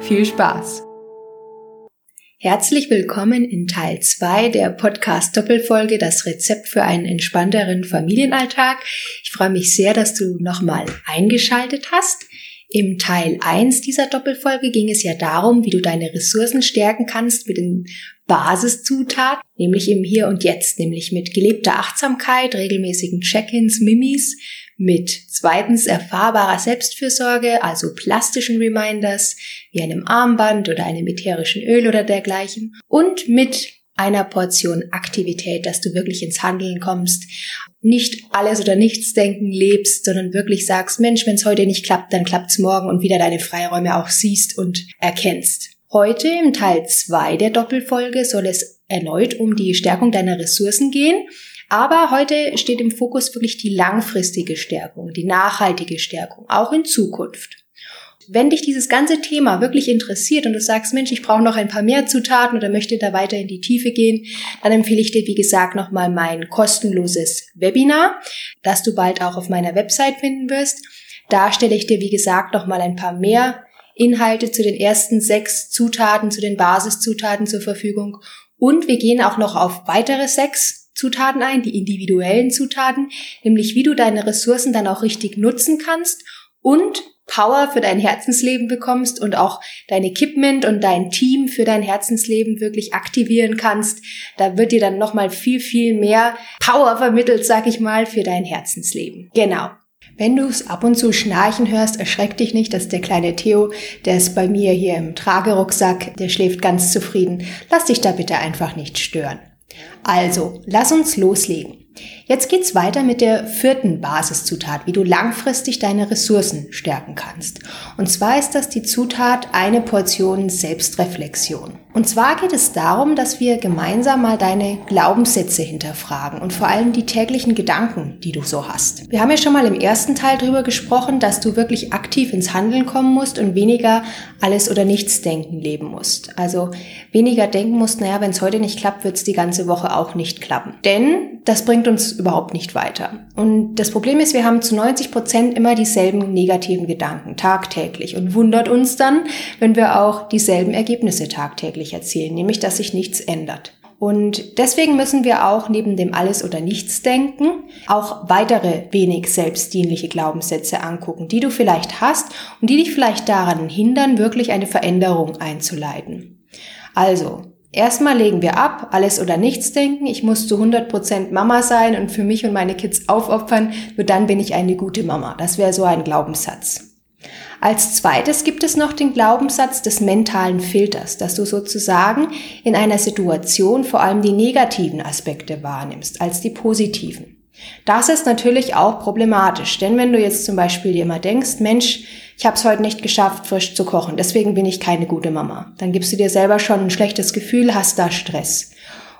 Viel Spaß! Herzlich willkommen in Teil 2 der Podcast Doppelfolge Das Rezept für einen entspannteren Familienalltag. Ich freue mich sehr, dass du nochmal eingeschaltet hast. Im Teil 1 dieser Doppelfolge ging es ja darum, wie du deine Ressourcen stärken kannst mit den Basiszutaten, nämlich im Hier und Jetzt, nämlich mit gelebter Achtsamkeit, regelmäßigen Check-ins, Mimis, mit zweitens erfahrbarer Selbstfürsorge, also plastischen Reminders wie einem Armband oder einem ätherischen Öl oder dergleichen und mit einer Portion Aktivität, dass du wirklich ins Handeln kommst, nicht alles oder nichts denken lebst, sondern wirklich sagst, Mensch, wenn es heute nicht klappt, dann klappt's morgen und wieder deine Freiräume auch siehst und erkennst. Heute im Teil 2 der Doppelfolge soll es erneut um die Stärkung deiner Ressourcen gehen aber heute steht im Fokus wirklich die langfristige Stärkung, die nachhaltige Stärkung, auch in Zukunft. Wenn dich dieses ganze Thema wirklich interessiert und du sagst, Mensch, ich brauche noch ein paar mehr Zutaten oder möchte da weiter in die Tiefe gehen, dann empfehle ich dir, wie gesagt, nochmal mein kostenloses Webinar, das du bald auch auf meiner Website finden wirst. Da stelle ich dir, wie gesagt, nochmal ein paar mehr Inhalte zu den ersten sechs Zutaten, zu den Basiszutaten zur Verfügung. Und wir gehen auch noch auf weitere sechs Zutaten ein, die individuellen Zutaten, nämlich wie du deine Ressourcen dann auch richtig nutzen kannst und Power für dein Herzensleben bekommst und auch dein Equipment und dein Team für dein Herzensleben wirklich aktivieren kannst. Da wird dir dann nochmal viel, viel mehr Power vermittelt, sag ich mal, für dein Herzensleben. Genau. Wenn du es ab und zu schnarchen hörst, erschreck dich nicht, dass der kleine Theo, der ist bei mir hier im Tragerucksack, der schläft ganz zufrieden. Lass dich da bitte einfach nicht stören. Also, lass uns loslegen. Jetzt geht's weiter mit der vierten Basiszutat, wie du langfristig deine Ressourcen stärken kannst. Und zwar ist das die Zutat eine Portion Selbstreflexion. Und zwar geht es darum, dass wir gemeinsam mal deine Glaubenssätze hinterfragen und vor allem die täglichen Gedanken, die du so hast. Wir haben ja schon mal im ersten Teil darüber gesprochen, dass du wirklich aktiv ins Handeln kommen musst und weniger alles oder nichts denken leben musst. Also weniger denken musst, naja, wenn es heute nicht klappt, wird es die ganze Woche auch nicht klappen. Denn das bringt uns überhaupt nicht weiter. Und das Problem ist, wir haben zu 90 Prozent immer dieselben negativen Gedanken tagtäglich und wundert uns dann, wenn wir auch dieselben Ergebnisse tagtäglich erzielen, nämlich dass sich nichts ändert. Und deswegen müssen wir auch neben dem Alles- oder Nichts-Denken auch weitere wenig selbstdienliche Glaubenssätze angucken, die du vielleicht hast und die dich vielleicht daran hindern, wirklich eine Veränderung einzuleiten. Also, Erstmal legen wir ab, alles oder nichts denken. Ich muss zu 100% Mama sein und für mich und meine Kids aufopfern. Nur dann bin ich eine gute Mama. Das wäre so ein Glaubenssatz. Als zweites gibt es noch den Glaubenssatz des mentalen Filters, dass du sozusagen in einer Situation vor allem die negativen Aspekte wahrnimmst als die positiven. Das ist natürlich auch problematisch, denn wenn du jetzt zum Beispiel dir immer denkst, Mensch, ich habe es heute nicht geschafft, frisch zu kochen, deswegen bin ich keine gute Mama, dann gibst du dir selber schon ein schlechtes Gefühl, hast da Stress.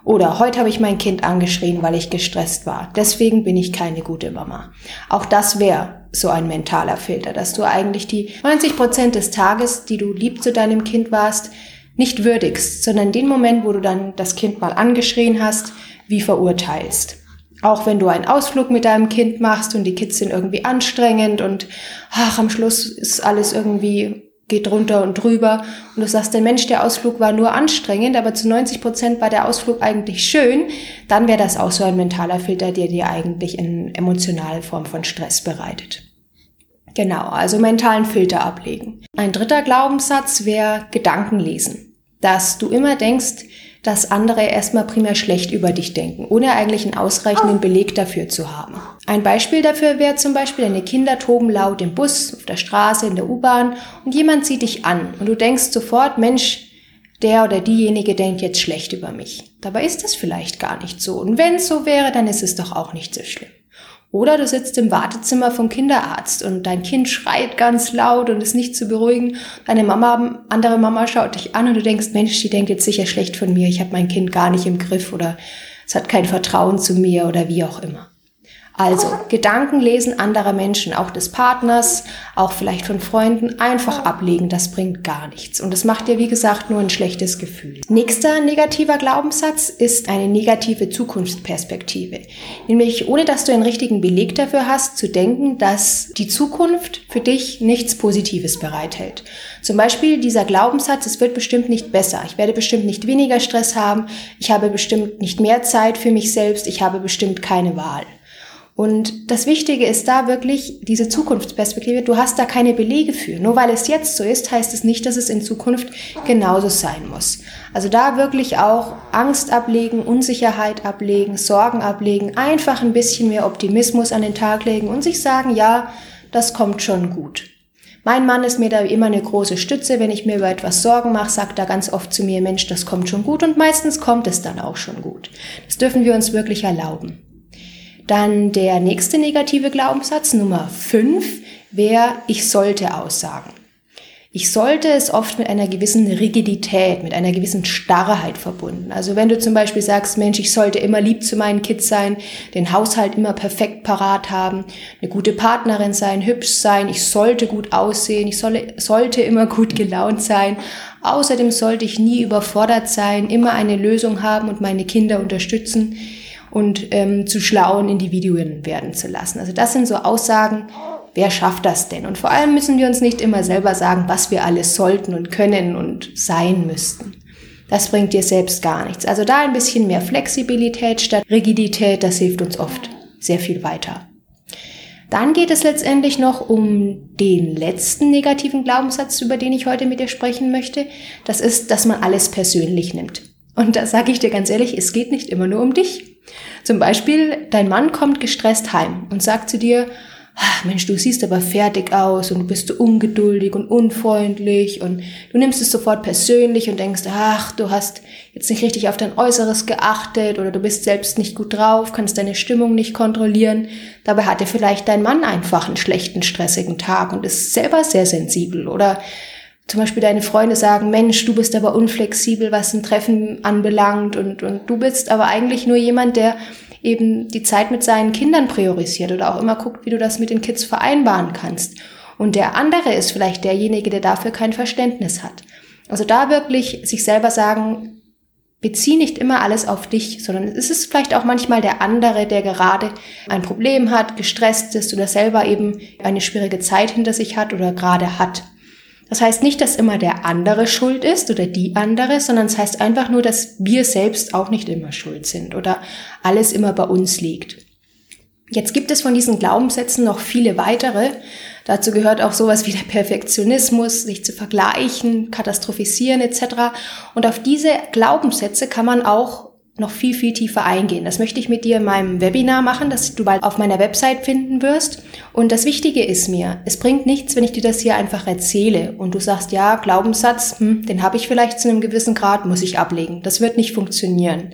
Oder heute habe ich mein Kind angeschrien, weil ich gestresst war. Deswegen bin ich keine gute Mama. Auch das wäre so ein mentaler Filter, dass du eigentlich die 90 Prozent des Tages, die du lieb zu deinem Kind warst, nicht würdigst, sondern den Moment, wo du dann das Kind mal angeschrien hast, wie verurteilst. Auch wenn du einen Ausflug mit deinem Kind machst und die Kids sind irgendwie anstrengend und ach, am Schluss ist alles irgendwie geht runter und drüber und du sagst, der Mensch, der Ausflug war nur anstrengend, aber zu 90 Prozent war der Ausflug eigentlich schön, dann wäre das auch so ein mentaler Filter, der dir eigentlich eine emotionale Form von Stress bereitet. Genau, also mentalen Filter ablegen. Ein dritter Glaubenssatz wäre Gedanken lesen. Dass du immer denkst, dass andere erstmal primär schlecht über dich denken, ohne eigentlich einen ausreichenden Beleg dafür zu haben. Ein Beispiel dafür wäre zum Beispiel, deine Kinder toben laut im Bus, auf der Straße, in der U-Bahn und jemand sieht dich an und du denkst sofort, Mensch, der oder diejenige denkt jetzt schlecht über mich. Dabei ist das vielleicht gar nicht so. Und wenn es so wäre, dann ist es doch auch nicht so schlimm. Oder du sitzt im Wartezimmer vom Kinderarzt und dein Kind schreit ganz laut und ist nicht zu beruhigen. Deine Mama, andere Mama schaut dich an und du denkst, Mensch, die denkt jetzt sicher schlecht von mir, ich habe mein Kind gar nicht im Griff oder es hat kein Vertrauen zu mir oder wie auch immer. Also Gedankenlesen anderer Menschen, auch des Partners, auch vielleicht von Freunden, einfach ablegen, das bringt gar nichts. Und das macht dir, wie gesagt, nur ein schlechtes Gefühl. Nächster negativer Glaubenssatz ist eine negative Zukunftsperspektive. Nämlich, ohne dass du einen richtigen Beleg dafür hast, zu denken, dass die Zukunft für dich nichts Positives bereithält. Zum Beispiel dieser Glaubenssatz, es wird bestimmt nicht besser, ich werde bestimmt nicht weniger Stress haben, ich habe bestimmt nicht mehr Zeit für mich selbst, ich habe bestimmt keine Wahl. Und das Wichtige ist da wirklich diese Zukunftsperspektive. Du hast da keine Belege für. Nur weil es jetzt so ist, heißt es nicht, dass es in Zukunft genauso sein muss. Also da wirklich auch Angst ablegen, Unsicherheit ablegen, Sorgen ablegen, einfach ein bisschen mehr Optimismus an den Tag legen und sich sagen, ja, das kommt schon gut. Mein Mann ist mir da immer eine große Stütze. Wenn ich mir über etwas Sorgen mache, sagt er ganz oft zu mir, Mensch, das kommt schon gut und meistens kommt es dann auch schon gut. Das dürfen wir uns wirklich erlauben. Dann der nächste negative Glaubenssatz, Nummer 5, wäre, ich sollte aussagen. Ich sollte ist oft mit einer gewissen Rigidität, mit einer gewissen Starrheit verbunden. Also wenn du zum Beispiel sagst, Mensch, ich sollte immer lieb zu meinen Kids sein, den Haushalt immer perfekt parat haben, eine gute Partnerin sein, hübsch sein, ich sollte gut aussehen, ich solle, sollte immer gut gelaunt sein. Außerdem sollte ich nie überfordert sein, immer eine Lösung haben und meine Kinder unterstützen und ähm, zu schlauen Individuen werden zu lassen. Also das sind so Aussagen, wer schafft das denn? Und vor allem müssen wir uns nicht immer selber sagen, was wir alles sollten und können und sein müssten. Das bringt dir selbst gar nichts. Also da ein bisschen mehr Flexibilität statt Rigidität, das hilft uns oft sehr viel weiter. Dann geht es letztendlich noch um den letzten negativen Glaubenssatz, über den ich heute mit dir sprechen möchte. Das ist, dass man alles persönlich nimmt. Und da sage ich dir ganz ehrlich, es geht nicht immer nur um dich. Zum Beispiel, dein Mann kommt gestresst heim und sagt zu dir, ah, Mensch, du siehst aber fertig aus und du bist so ungeduldig und unfreundlich und du nimmst es sofort persönlich und denkst, ach, du hast jetzt nicht richtig auf dein Äußeres geachtet oder du bist selbst nicht gut drauf, kannst deine Stimmung nicht kontrollieren. Dabei hatte vielleicht dein Mann einfach einen schlechten, stressigen Tag und ist selber sehr sensibel oder zum Beispiel deine Freunde sagen, Mensch, du bist aber unflexibel, was ein Treffen anbelangt und, und du bist aber eigentlich nur jemand, der eben die Zeit mit seinen Kindern priorisiert oder auch immer guckt, wie du das mit den Kids vereinbaren kannst. Und der andere ist vielleicht derjenige, der dafür kein Verständnis hat. Also da wirklich sich selber sagen, bezieh nicht immer alles auf dich, sondern es ist vielleicht auch manchmal der andere, der gerade ein Problem hat, gestresst ist oder selber eben eine schwierige Zeit hinter sich hat oder gerade hat. Das heißt nicht, dass immer der andere schuld ist oder die andere, sondern es heißt einfach nur, dass wir selbst auch nicht immer schuld sind oder alles immer bei uns liegt. Jetzt gibt es von diesen Glaubenssätzen noch viele weitere. Dazu gehört auch sowas wie der Perfektionismus, sich zu vergleichen, katastrophisieren etc. Und auf diese Glaubenssätze kann man auch noch viel, viel tiefer eingehen. Das möchte ich mit dir in meinem Webinar machen, das du bald auf meiner Website finden wirst. Und das Wichtige ist mir, es bringt nichts, wenn ich dir das hier einfach erzähle und du sagst, ja, Glaubenssatz, hm, den habe ich vielleicht zu einem gewissen Grad, muss ich ablegen. Das wird nicht funktionieren.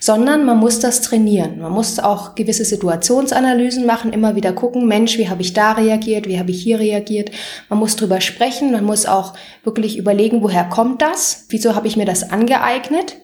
Sondern man muss das trainieren. Man muss auch gewisse Situationsanalysen machen, immer wieder gucken, Mensch, wie habe ich da reagiert, wie habe ich hier reagiert. Man muss drüber sprechen, man muss auch wirklich überlegen, woher kommt das? Wieso habe ich mir das angeeignet?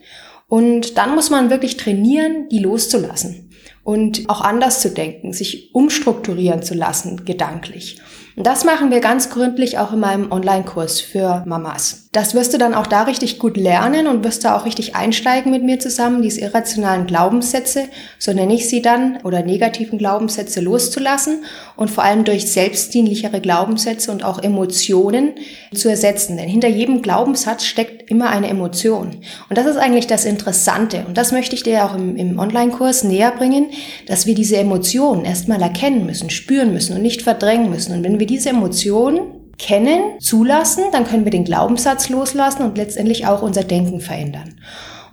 Und dann muss man wirklich trainieren, die loszulassen und auch anders zu denken, sich umstrukturieren zu lassen, gedanklich. Und das machen wir ganz gründlich auch in meinem Online-Kurs für Mamas. Das wirst du dann auch da richtig gut lernen und wirst da auch richtig einsteigen mit mir zusammen, diese irrationalen Glaubenssätze, so nenne ich sie dann, oder negativen Glaubenssätze loszulassen und vor allem durch selbstdienlichere Glaubenssätze und auch Emotionen zu ersetzen. Denn hinter jedem Glaubenssatz steckt immer eine Emotion. Und das ist eigentlich das Interessante. Und das möchte ich dir auch im, im Online-Kurs näher bringen, dass wir diese Emotionen erstmal erkennen müssen, spüren müssen und nicht verdrängen müssen. Und wenn wir diese Emotionen kennen, zulassen, dann können wir den Glaubenssatz loslassen und letztendlich auch unser Denken verändern.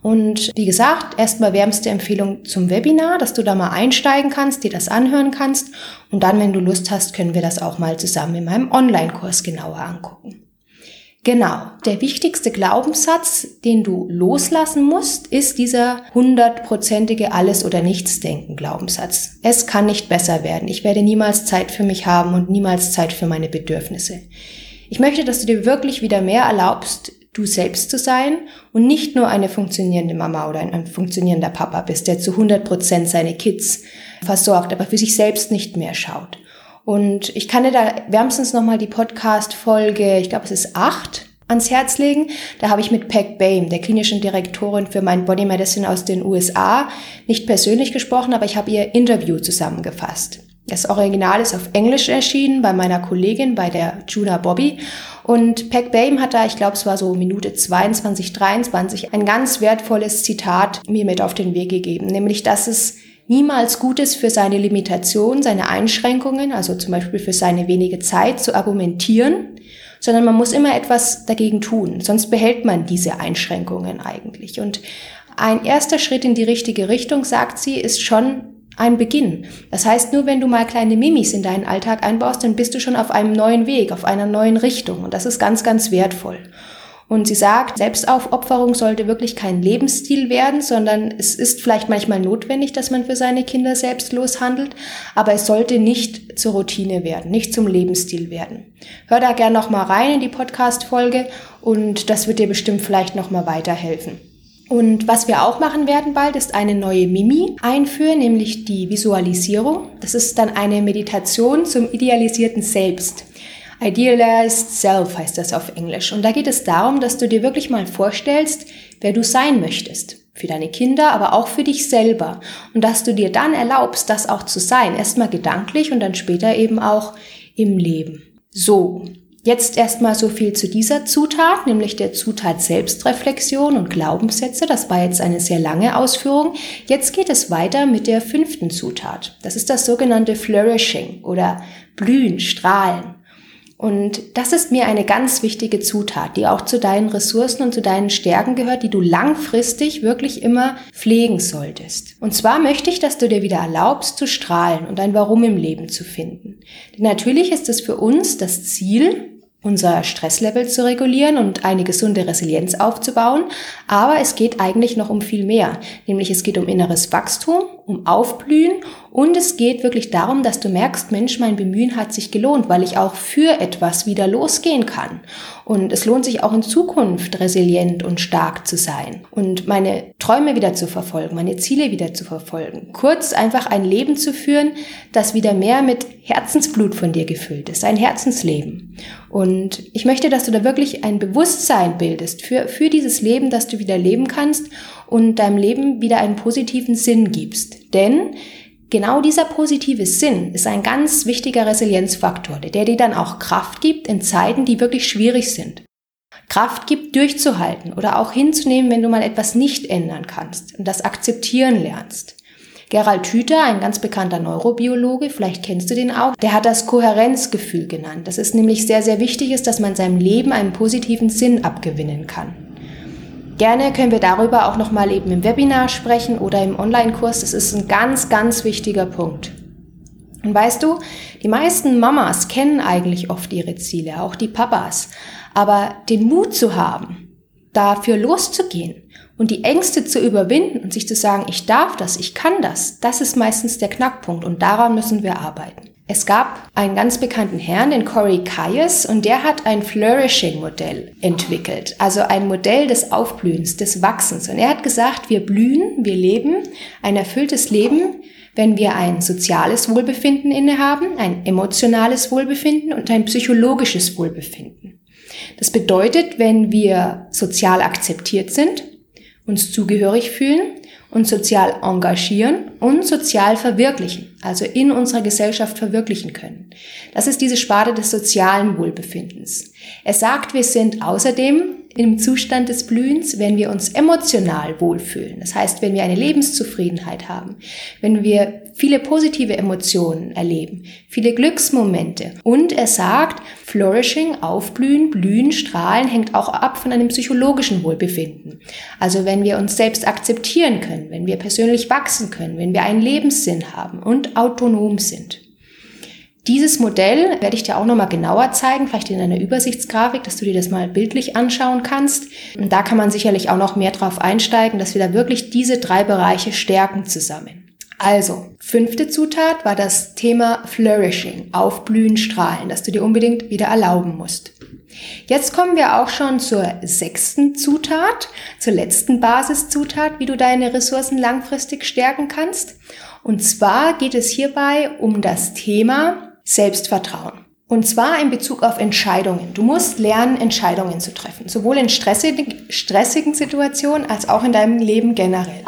Und wie gesagt, erstmal wärmste Empfehlung zum Webinar, dass du da mal einsteigen kannst, dir das anhören kannst. Und dann, wenn du Lust hast, können wir das auch mal zusammen in meinem Online-Kurs genauer angucken. Genau. Der wichtigste Glaubenssatz, den du loslassen musst, ist dieser hundertprozentige Alles- oder Nichts-Denken Glaubenssatz. Es kann nicht besser werden. Ich werde niemals Zeit für mich haben und niemals Zeit für meine Bedürfnisse. Ich möchte, dass du dir wirklich wieder mehr erlaubst, du selbst zu sein und nicht nur eine funktionierende Mama oder ein, funktionierender Papa bist, der zu 100 Prozent seine Kids versorgt, aber für sich selbst nicht mehr schaut. Und ich kann dir da wärmstens nochmal die Podcast-Folge, ich glaube es ist acht, ans Herz legen. Da habe ich mit Peg Bame, der klinischen Direktorin für mein Body Medicine aus den USA, nicht persönlich gesprochen, aber ich habe ihr Interview zusammengefasst. Das Original ist auf Englisch erschienen bei meiner Kollegin, bei der Juna Bobby. Und Peg Bame hat da, ich glaube, es war so Minute 22, 23, ein ganz wertvolles Zitat mir mit auf den Weg gegeben, nämlich, dass es niemals gut ist, für seine Limitation, seine Einschränkungen, also zum Beispiel für seine wenige Zeit zu argumentieren, sondern man muss immer etwas dagegen tun, sonst behält man diese Einschränkungen eigentlich. Und ein erster Schritt in die richtige Richtung, sagt sie, ist schon ein Beginn. Das heißt, nur wenn du mal kleine Mimis in deinen Alltag einbaust, dann bist du schon auf einem neuen Weg, auf einer neuen Richtung. Und das ist ganz, ganz wertvoll. Und sie sagt, Selbstaufopferung sollte wirklich kein Lebensstil werden, sondern es ist vielleicht manchmal notwendig, dass man für seine Kinder selbstlos handelt, aber es sollte nicht zur Routine werden, nicht zum Lebensstil werden. Hör da gern noch mal rein in die Podcast-Folge und das wird dir bestimmt vielleicht noch mal weiterhelfen. Und was wir auch machen werden bald, ist eine neue Mimi einführen, nämlich die Visualisierung. Das ist dann eine Meditation zum idealisierten Selbst. Idealized Self heißt das auf Englisch. Und da geht es darum, dass du dir wirklich mal vorstellst, wer du sein möchtest. Für deine Kinder, aber auch für dich selber. Und dass du dir dann erlaubst, das auch zu sein. Erstmal gedanklich und dann später eben auch im Leben. So. Jetzt erstmal so viel zu dieser Zutat, nämlich der Zutat Selbstreflexion und Glaubenssätze. Das war jetzt eine sehr lange Ausführung. Jetzt geht es weiter mit der fünften Zutat. Das ist das sogenannte Flourishing oder Blühen, Strahlen. Und das ist mir eine ganz wichtige Zutat, die auch zu deinen Ressourcen und zu deinen Stärken gehört, die du langfristig wirklich immer pflegen solltest. Und zwar möchte ich, dass du dir wieder erlaubst zu strahlen und ein Warum im Leben zu finden. Denn natürlich ist es für uns das Ziel, unser Stresslevel zu regulieren und eine gesunde Resilienz aufzubauen. Aber es geht eigentlich noch um viel mehr. Nämlich es geht um inneres Wachstum, um Aufblühen und es geht wirklich darum, dass du merkst, Mensch, mein Bemühen hat sich gelohnt, weil ich auch für etwas wieder losgehen kann. Und es lohnt sich auch in Zukunft resilient und stark zu sein und meine Träume wieder zu verfolgen, meine Ziele wieder zu verfolgen. Kurz einfach ein Leben zu führen, das wieder mehr mit Herzensblut von dir gefüllt ist, ein Herzensleben. Und ich möchte, dass du da wirklich ein Bewusstsein bildest für, für dieses Leben, das du wieder leben kannst und deinem Leben wieder einen positiven Sinn gibst. Denn Genau dieser positive Sinn ist ein ganz wichtiger Resilienzfaktor, der dir dann auch Kraft gibt in Zeiten, die wirklich schwierig sind. Kraft gibt, durchzuhalten oder auch hinzunehmen, wenn du mal etwas nicht ändern kannst und das akzeptieren lernst. Gerald Hüther, ein ganz bekannter Neurobiologe, vielleicht kennst du den auch, der hat das Kohärenzgefühl genannt. Das ist nämlich sehr, sehr wichtig ist, dass man seinem Leben einen positiven Sinn abgewinnen kann. Gerne können wir darüber auch nochmal eben im Webinar sprechen oder im Online-Kurs. Das ist ein ganz, ganz wichtiger Punkt. Und weißt du, die meisten Mamas kennen eigentlich oft ihre Ziele, auch die Papas. Aber den Mut zu haben, dafür loszugehen und die Ängste zu überwinden und sich zu sagen, ich darf das, ich kann das, das ist meistens der Knackpunkt und daran müssen wir arbeiten. Es gab einen ganz bekannten Herrn, den Corey Kayes, und der hat ein Flourishing-Modell entwickelt. Also ein Modell des Aufblühens, des Wachsens. Und er hat gesagt, wir blühen, wir leben ein erfülltes Leben, wenn wir ein soziales Wohlbefinden innehaben, ein emotionales Wohlbefinden und ein psychologisches Wohlbefinden. Das bedeutet, wenn wir sozial akzeptiert sind, uns zugehörig fühlen, uns sozial engagieren und sozial verwirklichen, also in unserer Gesellschaft verwirklichen können. Das ist diese Sparte des sozialen Wohlbefindens. Er sagt, wir sind außerdem im Zustand des Blühens, wenn wir uns emotional wohlfühlen. Das heißt, wenn wir eine Lebenszufriedenheit haben, wenn wir viele positive Emotionen erleben, viele Glücksmomente. Und er sagt, Flourishing, Aufblühen, Blühen, Strahlen hängt auch ab von einem psychologischen Wohlbefinden. Also wenn wir uns selbst akzeptieren können, wenn wir persönlich wachsen können, wenn wir einen Lebenssinn haben und autonom sind. Dieses Modell werde ich dir auch nochmal genauer zeigen, vielleicht in einer Übersichtsgrafik, dass du dir das mal bildlich anschauen kannst. Und da kann man sicherlich auch noch mehr drauf einsteigen, dass wir da wirklich diese drei Bereiche stärken zusammen. Also, fünfte Zutat war das Thema Flourishing, Aufblühen, Strahlen, dass du dir unbedingt wieder erlauben musst. Jetzt kommen wir auch schon zur sechsten Zutat, zur letzten Basiszutat, wie du deine Ressourcen langfristig stärken kannst. Und zwar geht es hierbei um das Thema Selbstvertrauen. Und zwar in Bezug auf Entscheidungen. Du musst lernen, Entscheidungen zu treffen, sowohl in stressigen, stressigen Situationen als auch in deinem Leben generell.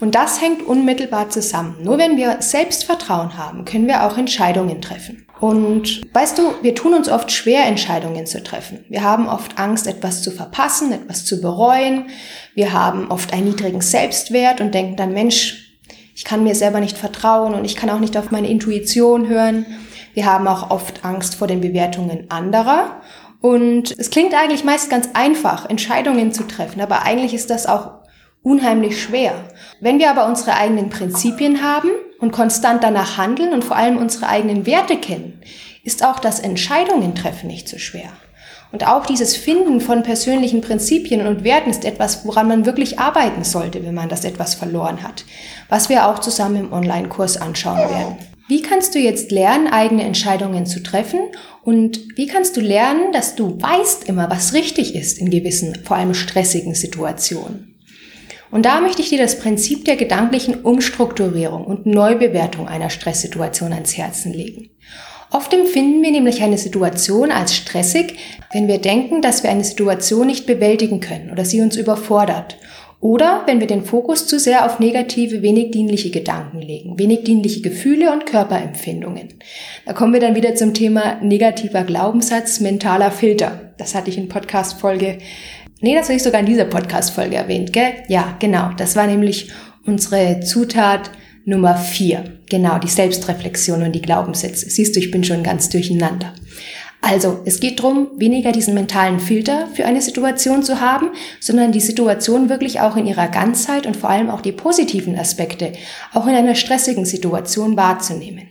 Und das hängt unmittelbar zusammen. Nur wenn wir Selbstvertrauen haben, können wir auch Entscheidungen treffen. Und weißt du, wir tun uns oft schwer, Entscheidungen zu treffen. Wir haben oft Angst, etwas zu verpassen, etwas zu bereuen. Wir haben oft einen niedrigen Selbstwert und denken dann, Mensch, ich kann mir selber nicht vertrauen und ich kann auch nicht auf meine Intuition hören. Wir haben auch oft Angst vor den Bewertungen anderer. Und es klingt eigentlich meist ganz einfach, Entscheidungen zu treffen, aber eigentlich ist das auch unheimlich schwer. Wenn wir aber unsere eigenen Prinzipien haben und konstant danach handeln und vor allem unsere eigenen Werte kennen, ist auch das Entscheidungen treffen nicht so schwer. Und auch dieses Finden von persönlichen Prinzipien und Werten ist etwas, woran man wirklich arbeiten sollte, wenn man das etwas verloren hat, was wir auch zusammen im Online-Kurs anschauen werden. Wie kannst du jetzt lernen, eigene Entscheidungen zu treffen? Und wie kannst du lernen, dass du weißt immer, was richtig ist in gewissen, vor allem stressigen Situationen? Und da möchte ich dir das Prinzip der gedanklichen Umstrukturierung und Neubewertung einer Stresssituation ans Herzen legen. Oft empfinden wir nämlich eine Situation als stressig, wenn wir denken, dass wir eine Situation nicht bewältigen können oder sie uns überfordert. Oder wenn wir den Fokus zu sehr auf negative, wenig dienliche Gedanken legen, wenig dienliche Gefühle und Körperempfindungen. Da kommen wir dann wieder zum Thema negativer Glaubenssatz, mentaler Filter. Das hatte ich in Podcast-Folge Nee, das habe ich sogar in dieser Podcast-Folge erwähnt, gell? Ja, genau. Das war nämlich unsere Zutat Nummer vier. Genau, die Selbstreflexion und die Glaubenssätze. Siehst du, ich bin schon ganz durcheinander. Also, es geht darum, weniger diesen mentalen Filter für eine Situation zu haben, sondern die Situation wirklich auch in ihrer Ganzheit und vor allem auch die positiven Aspekte auch in einer stressigen Situation wahrzunehmen.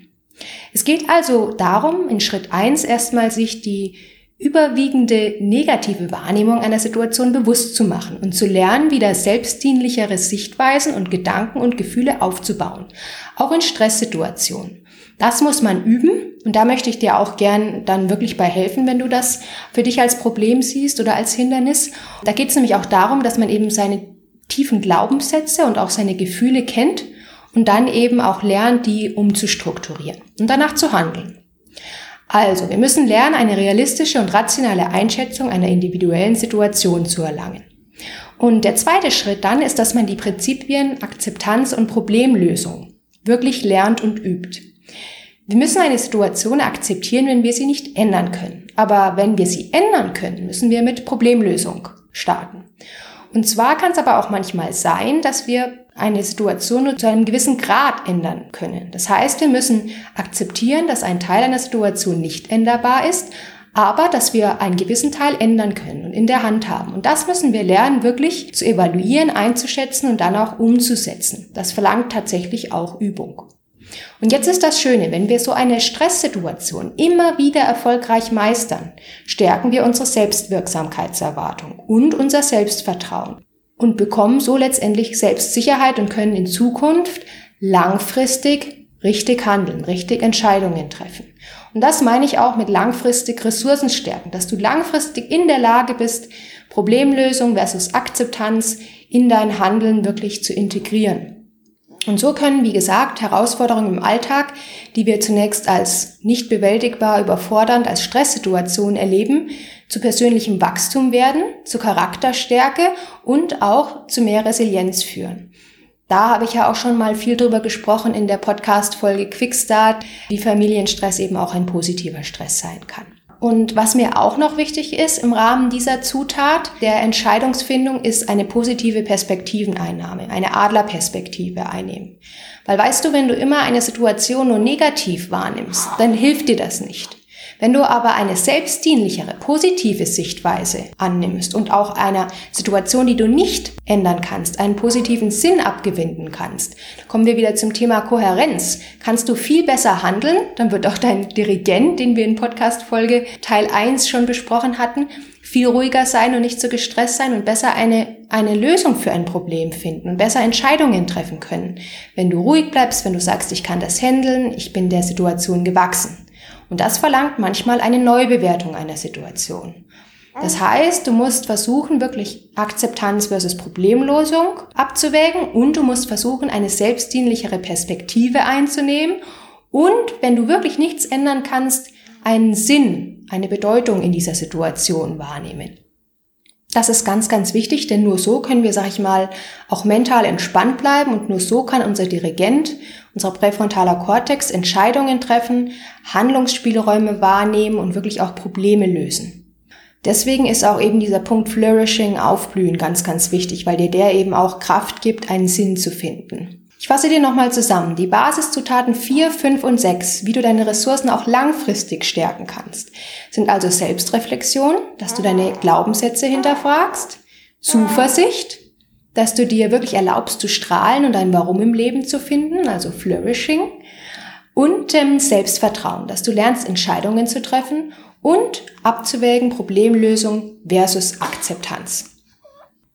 Es geht also darum, in Schritt eins erstmal sich die überwiegende negative Wahrnehmung einer Situation bewusst zu machen und zu lernen, wieder selbstdienlichere Sichtweisen und Gedanken und Gefühle aufzubauen, auch in Stresssituationen. Das muss man üben und da möchte ich dir auch gern dann wirklich bei helfen, wenn du das für dich als Problem siehst oder als Hindernis. Da geht es nämlich auch darum, dass man eben seine tiefen Glaubenssätze und auch seine Gefühle kennt und dann eben auch lernt, die umzustrukturieren und danach zu handeln. Also, wir müssen lernen, eine realistische und rationale Einschätzung einer individuellen Situation zu erlangen. Und der zweite Schritt dann ist, dass man die Prinzipien Akzeptanz und Problemlösung wirklich lernt und übt. Wir müssen eine Situation akzeptieren, wenn wir sie nicht ändern können. Aber wenn wir sie ändern können, müssen wir mit Problemlösung starten. Und zwar kann es aber auch manchmal sein, dass wir eine Situation nur zu einem gewissen Grad ändern können. Das heißt, wir müssen akzeptieren, dass ein Teil einer Situation nicht änderbar ist, aber dass wir einen gewissen Teil ändern können und in der Hand haben. Und das müssen wir lernen, wirklich zu evaluieren, einzuschätzen und dann auch umzusetzen. Das verlangt tatsächlich auch Übung. Und jetzt ist das Schöne, wenn wir so eine Stresssituation immer wieder erfolgreich meistern, stärken wir unsere Selbstwirksamkeitserwartung und unser Selbstvertrauen und bekommen so letztendlich Selbstsicherheit und können in Zukunft langfristig richtig handeln, richtig Entscheidungen treffen. Und das meine ich auch mit langfristig Ressourcen stärken, dass du langfristig in der Lage bist, Problemlösung versus Akzeptanz in dein Handeln wirklich zu integrieren. Und so können, wie gesagt, Herausforderungen im Alltag, die wir zunächst als nicht bewältigbar, überfordernd, als Stresssituation erleben, zu persönlichem Wachstum werden, zu Charakterstärke und auch zu mehr Resilienz führen. Da habe ich ja auch schon mal viel drüber gesprochen in der Podcast-Folge Quickstart, wie Familienstress eben auch ein positiver Stress sein kann. Und was mir auch noch wichtig ist im Rahmen dieser Zutat der Entscheidungsfindung ist eine positive Perspektiveneinnahme, eine Adlerperspektive einnehmen. Weil weißt du, wenn du immer eine Situation nur negativ wahrnimmst, dann hilft dir das nicht. Wenn du aber eine selbstdienlichere, positive Sichtweise annimmst und auch einer Situation, die du nicht ändern kannst, einen positiven Sinn abgewinnen kannst, kommen wir wieder zum Thema Kohärenz. Kannst du viel besser handeln, dann wird auch dein Dirigent, den wir in Podcast Folge Teil 1 schon besprochen hatten, viel ruhiger sein und nicht so gestresst sein und besser eine, eine Lösung für ein Problem finden und besser Entscheidungen treffen können. Wenn du ruhig bleibst, wenn du sagst, ich kann das handeln, ich bin der Situation gewachsen. Und das verlangt manchmal eine Neubewertung einer Situation. Das heißt, du musst versuchen, wirklich Akzeptanz versus Problemlösung abzuwägen und du musst versuchen, eine selbstdienlichere Perspektive einzunehmen und wenn du wirklich nichts ändern kannst, einen Sinn, eine Bedeutung in dieser Situation wahrnehmen. Das ist ganz, ganz wichtig, denn nur so können wir, sag ich mal, auch mental entspannt bleiben und nur so kann unser Dirigent, unser präfrontaler Kortex Entscheidungen treffen, Handlungsspielräume wahrnehmen und wirklich auch Probleme lösen. Deswegen ist auch eben dieser Punkt Flourishing, Aufblühen ganz, ganz wichtig, weil dir der eben auch Kraft gibt, einen Sinn zu finden. Ich fasse dir nochmal zusammen. Die Basiszutaten 4, 5 und 6, wie du deine Ressourcen auch langfristig stärken kannst, sind also Selbstreflexion, dass du deine Glaubenssätze hinterfragst, Zuversicht, dass du dir wirklich erlaubst zu strahlen und ein Warum im Leben zu finden, also Flourishing, und ähm, Selbstvertrauen, dass du lernst, Entscheidungen zu treffen und abzuwägen Problemlösung versus Akzeptanz.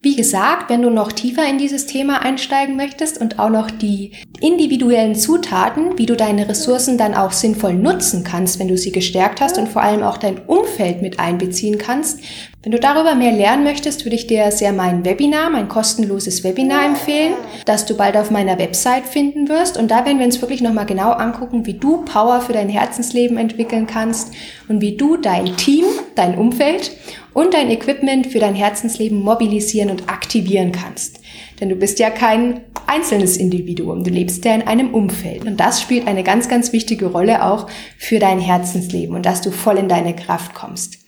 Wie gesagt, wenn du noch tiefer in dieses Thema einsteigen möchtest und auch noch die individuellen Zutaten, wie du deine Ressourcen dann auch sinnvoll nutzen kannst, wenn du sie gestärkt hast und vor allem auch dein Umfeld mit einbeziehen kannst, wenn du darüber mehr lernen möchtest, würde ich dir sehr mein Webinar, mein kostenloses Webinar empfehlen, das du bald auf meiner Website finden wirst. Und da werden wir uns wirklich nochmal genau angucken, wie du Power für dein Herzensleben entwickeln kannst und wie du dein Team, dein Umfeld und dein Equipment für dein Herzensleben mobilisieren und aktivieren kannst. Denn du bist ja kein einzelnes Individuum, du lebst ja in einem Umfeld. Und das spielt eine ganz, ganz wichtige Rolle auch für dein Herzensleben und dass du voll in deine Kraft kommst.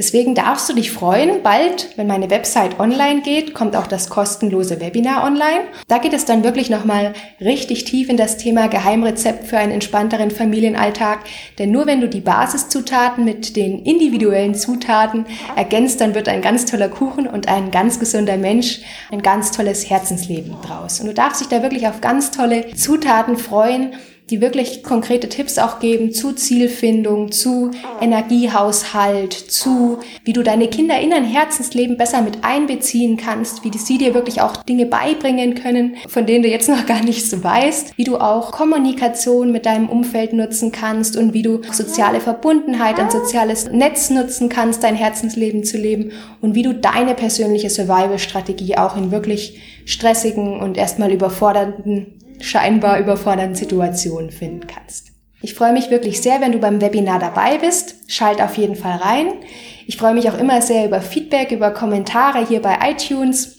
Deswegen darfst du dich freuen. Bald, wenn meine Website online geht, kommt auch das kostenlose Webinar online. Da geht es dann wirklich nochmal richtig tief in das Thema Geheimrezept für einen entspannteren Familienalltag. Denn nur wenn du die Basiszutaten mit den individuellen Zutaten ergänzt, dann wird ein ganz toller Kuchen und ein ganz gesunder Mensch, ein ganz tolles Herzensleben draus. Und du darfst dich da wirklich auf ganz tolle Zutaten freuen die wirklich konkrete Tipps auch geben zu Zielfindung, zu Energiehaushalt, zu wie du deine Kinder in dein Herzensleben besser mit einbeziehen kannst, wie sie dir wirklich auch Dinge beibringen können, von denen du jetzt noch gar nicht so weißt, wie du auch Kommunikation mit deinem Umfeld nutzen kannst und wie du soziale Verbundenheit, ein soziales Netz nutzen kannst, dein Herzensleben zu leben und wie du deine persönliche Survival-Strategie auch in wirklich stressigen und erstmal überfordernden scheinbar überfordernden Situationen finden kannst. Ich freue mich wirklich sehr, wenn du beim Webinar dabei bist. Schalt auf jeden Fall rein. Ich freue mich auch immer sehr über Feedback, über Kommentare hier bei iTunes.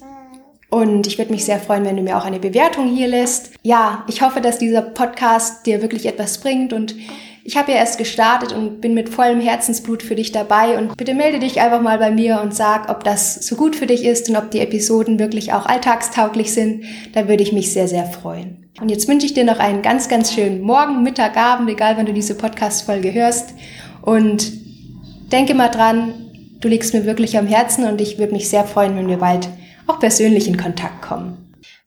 Und ich würde mich sehr freuen, wenn du mir auch eine Bewertung hier lässt. Ja, ich hoffe, dass dieser Podcast dir wirklich etwas bringt und ich habe ja erst gestartet und bin mit vollem Herzensblut für dich dabei und bitte melde dich einfach mal bei mir und sag, ob das so gut für dich ist und ob die Episoden wirklich auch alltagstauglich sind. Da würde ich mich sehr, sehr freuen. Und jetzt wünsche ich dir noch einen ganz, ganz schönen Morgen, Mittag, Abend, egal wann du diese Podcast-Folge hörst. Und denke mal dran, du liegst mir wirklich am Herzen und ich würde mich sehr freuen, wenn wir bald auch persönlich in Kontakt kommen.